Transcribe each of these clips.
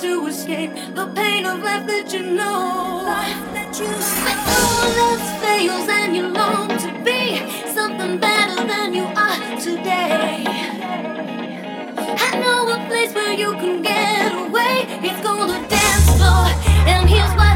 to escape the pain of life that you know. that you When all else fails and you long to be something better than you are today. I know a place where you can get away. It's called a dance floor, and here's what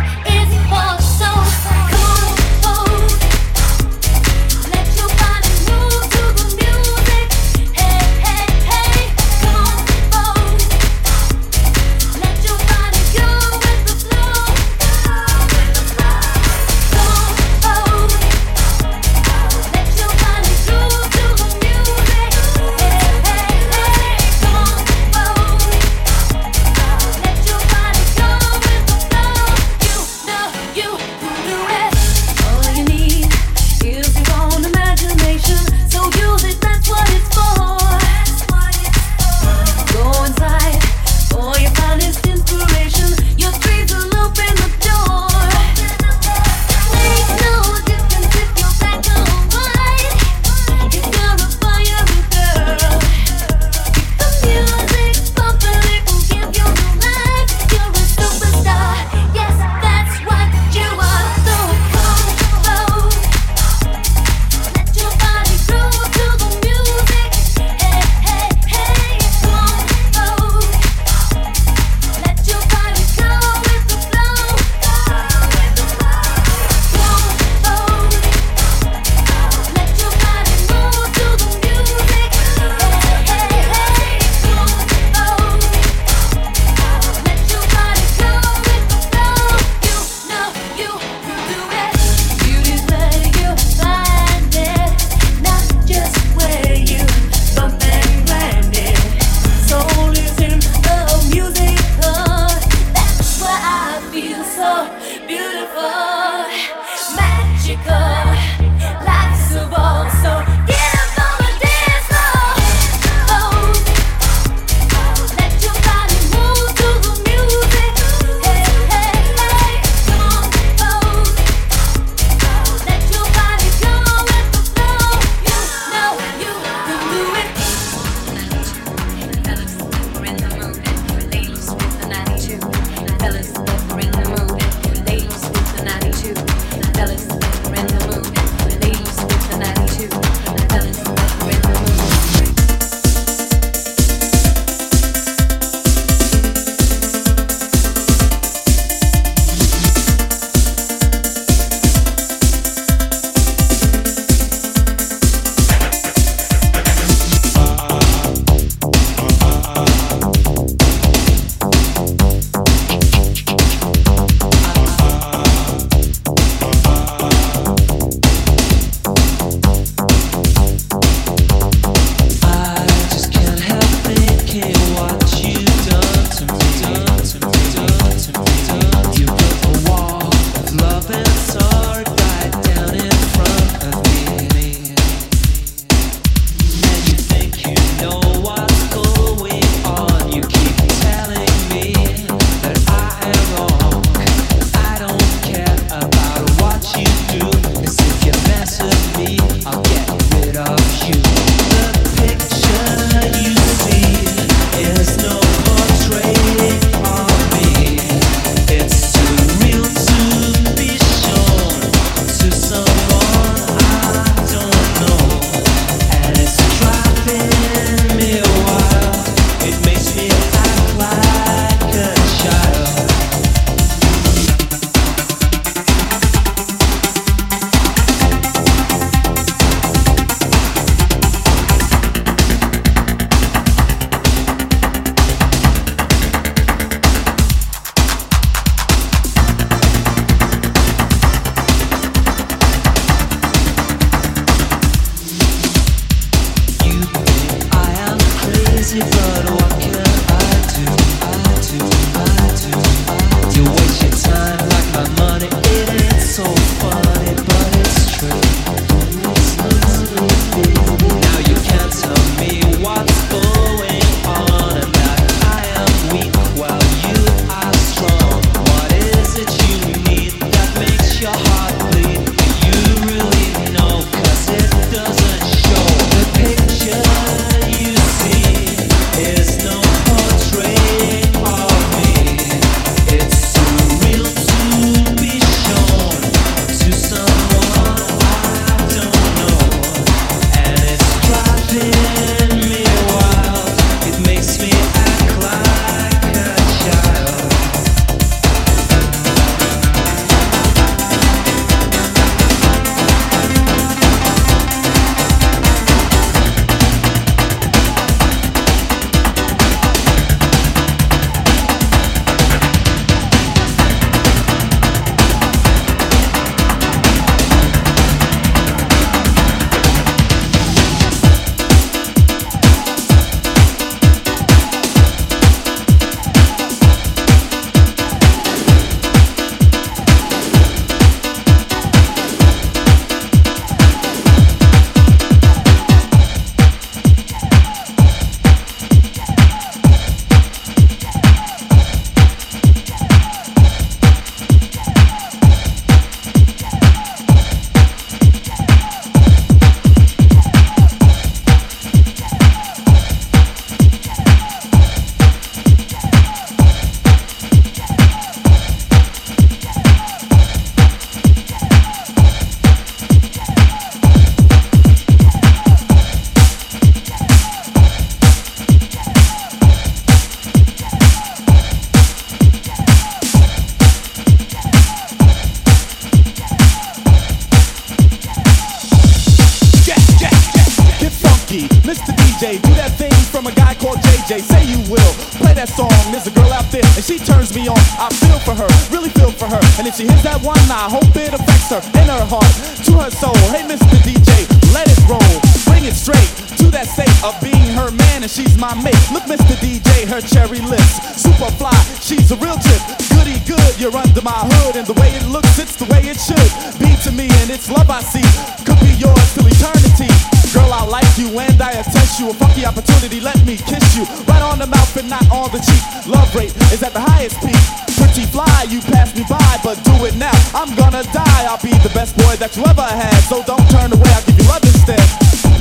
heart, to her soul. Hey, Mr. DJ, let it roll. Bring it straight to that state of being her man and she's my mate. Look, Mr. DJ, her cherry lips. Super fly, she's a real tip. Goody good, you're under my hood. And the way it looks, it's the way it should be to me. And it's love I see. Could be yours till eternity. Girl, I like you and I attest you. A funky opportunity, let me kiss you. Right on the mouth and not on the cheek. Love rate is at the highest peak. Pretty fly, you passed me by, but do it now. I'm gonna die. I'll be the best boy that you ever had. So don't turn away, I'll give you love instead. you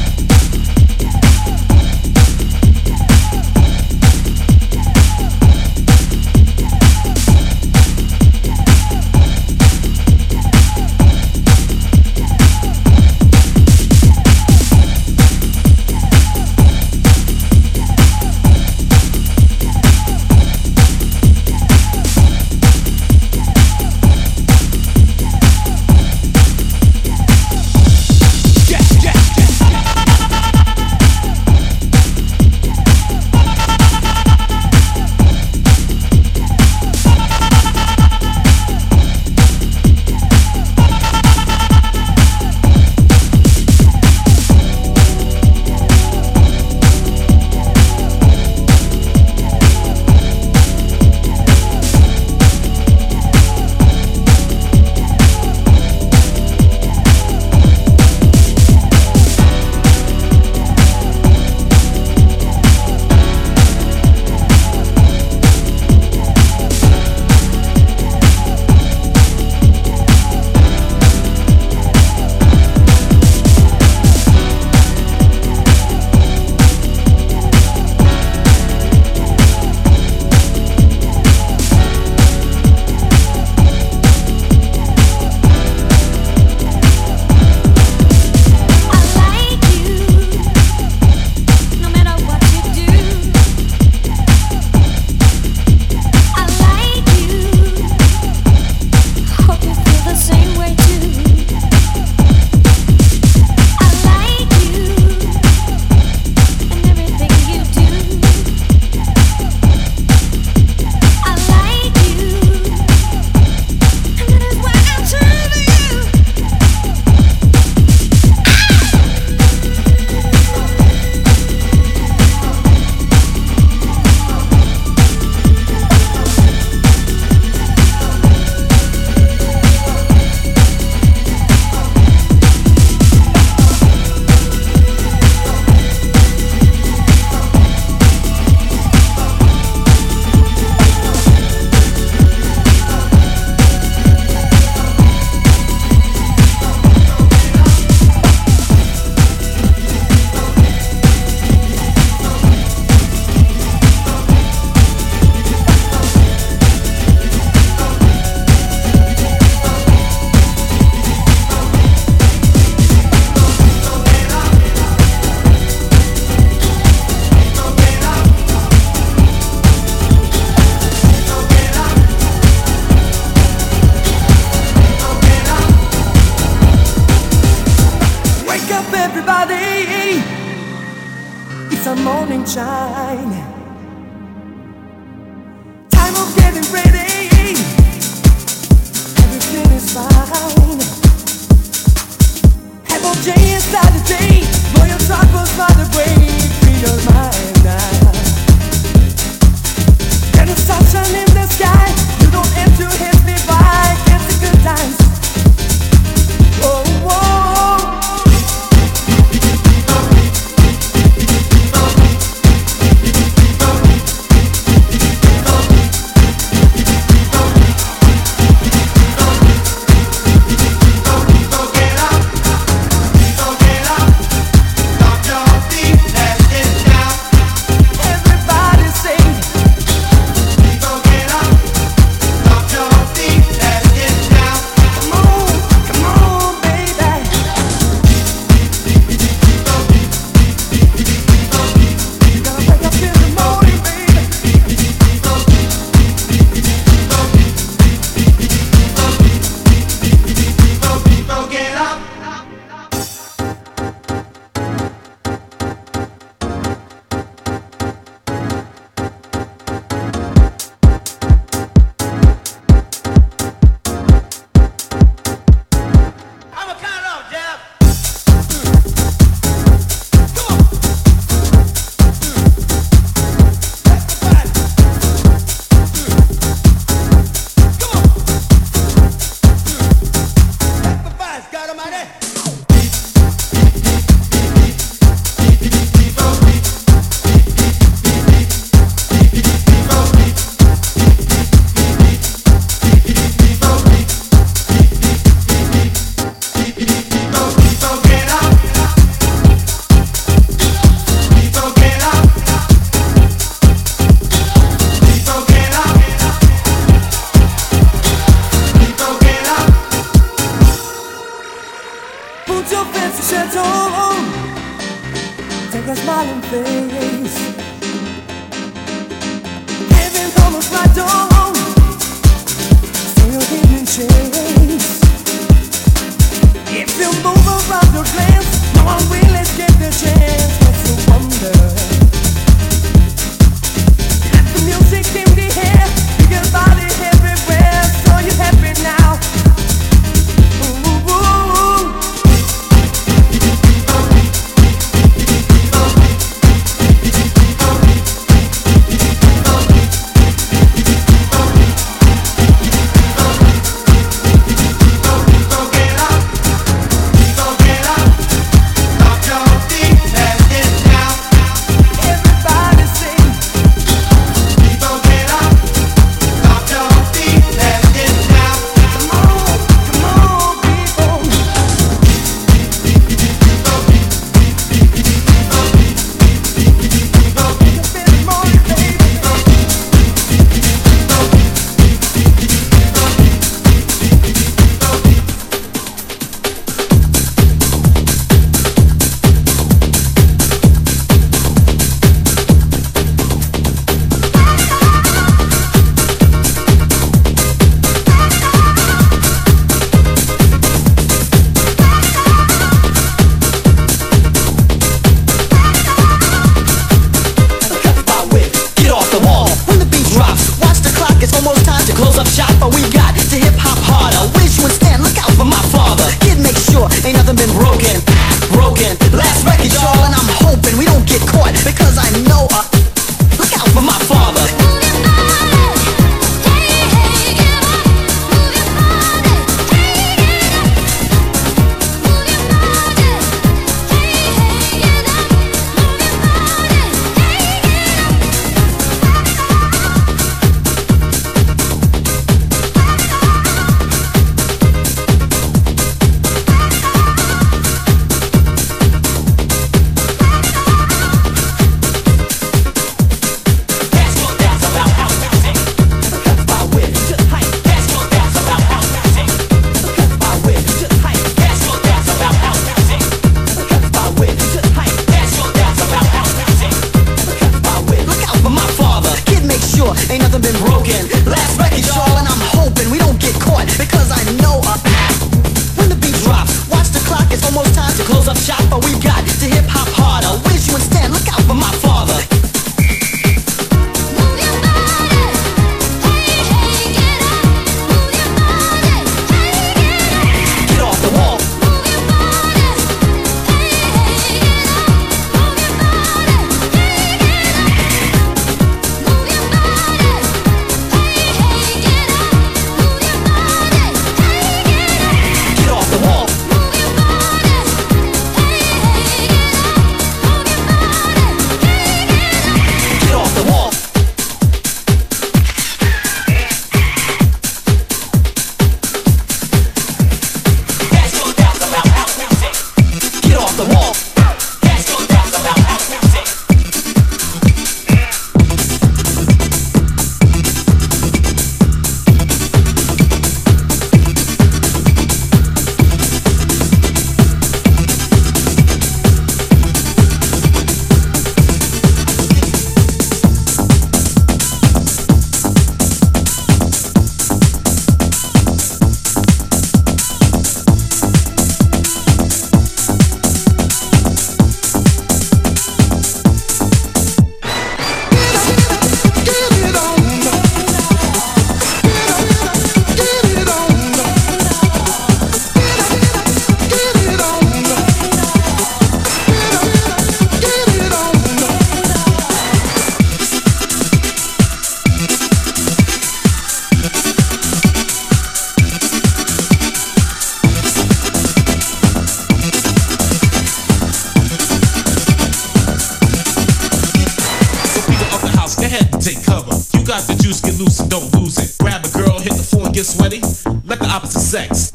got the juice, get loose and don't lose it. Grab a girl, hit the floor and get sweaty. Let the opposite sex.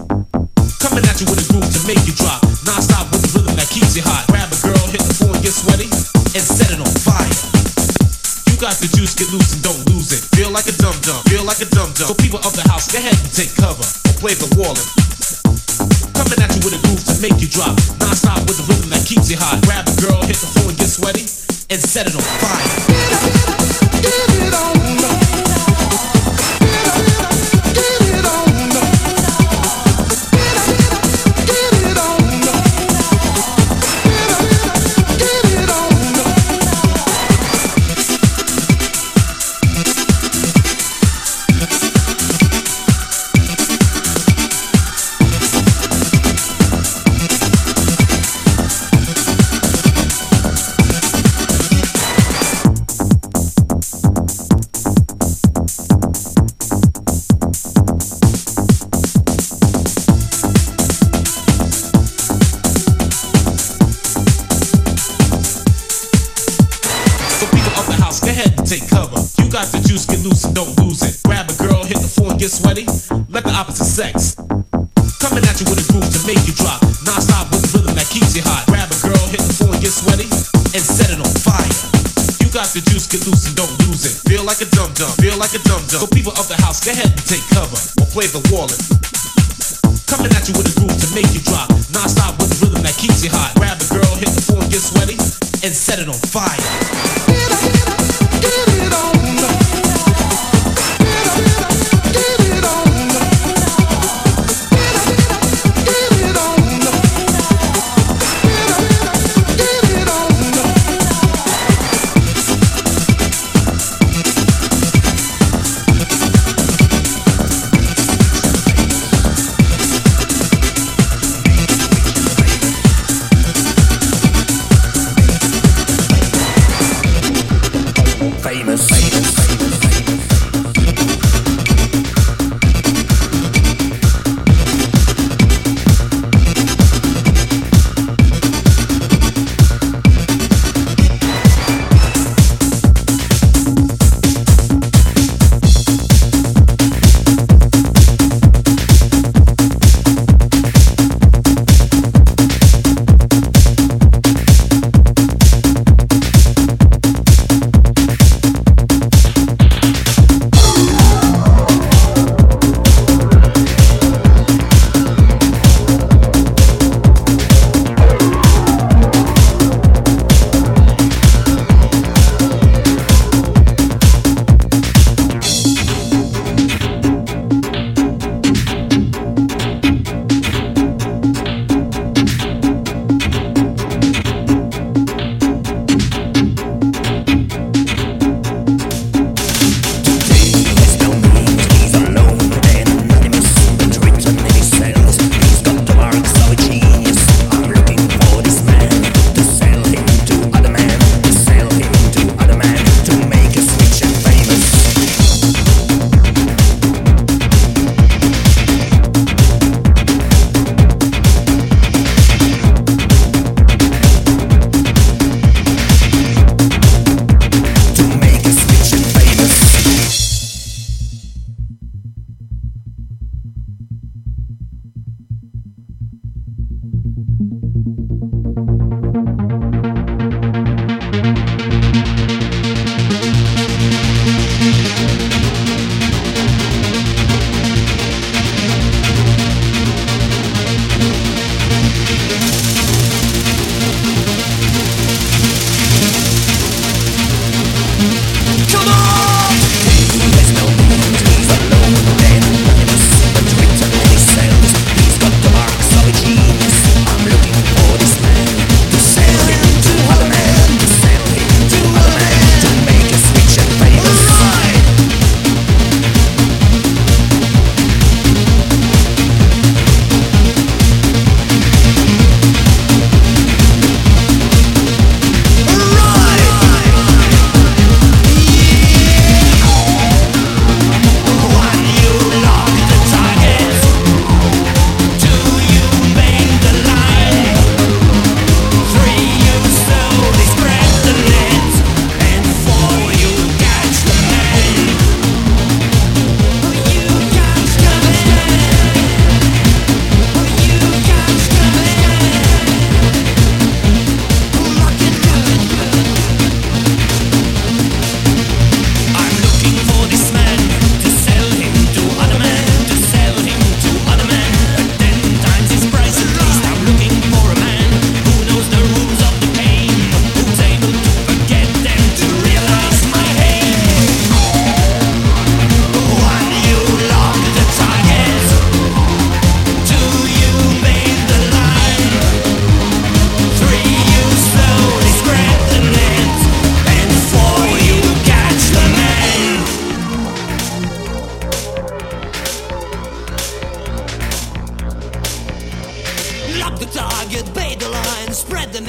Coming at you with a groove to make you drop. Non stop with the rhythm that keeps you hot. Grab a girl, hit the floor and get sweaty. And set it on fire. You got the juice, get loose and don't lose it. Feel like a dum dum, feel like a dum dum. So people of the house, go ahead and take cover. Or play the wall play the wallet. Coming at you with a groove to make you drop. Non-stop with the rhythm that keeps you hot. Grab a girl, hit the floor and get sweaty, and set it on fire.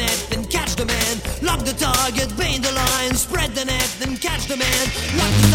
net, then catch the man. Lock the target, bait the line, spread the net, then catch the man.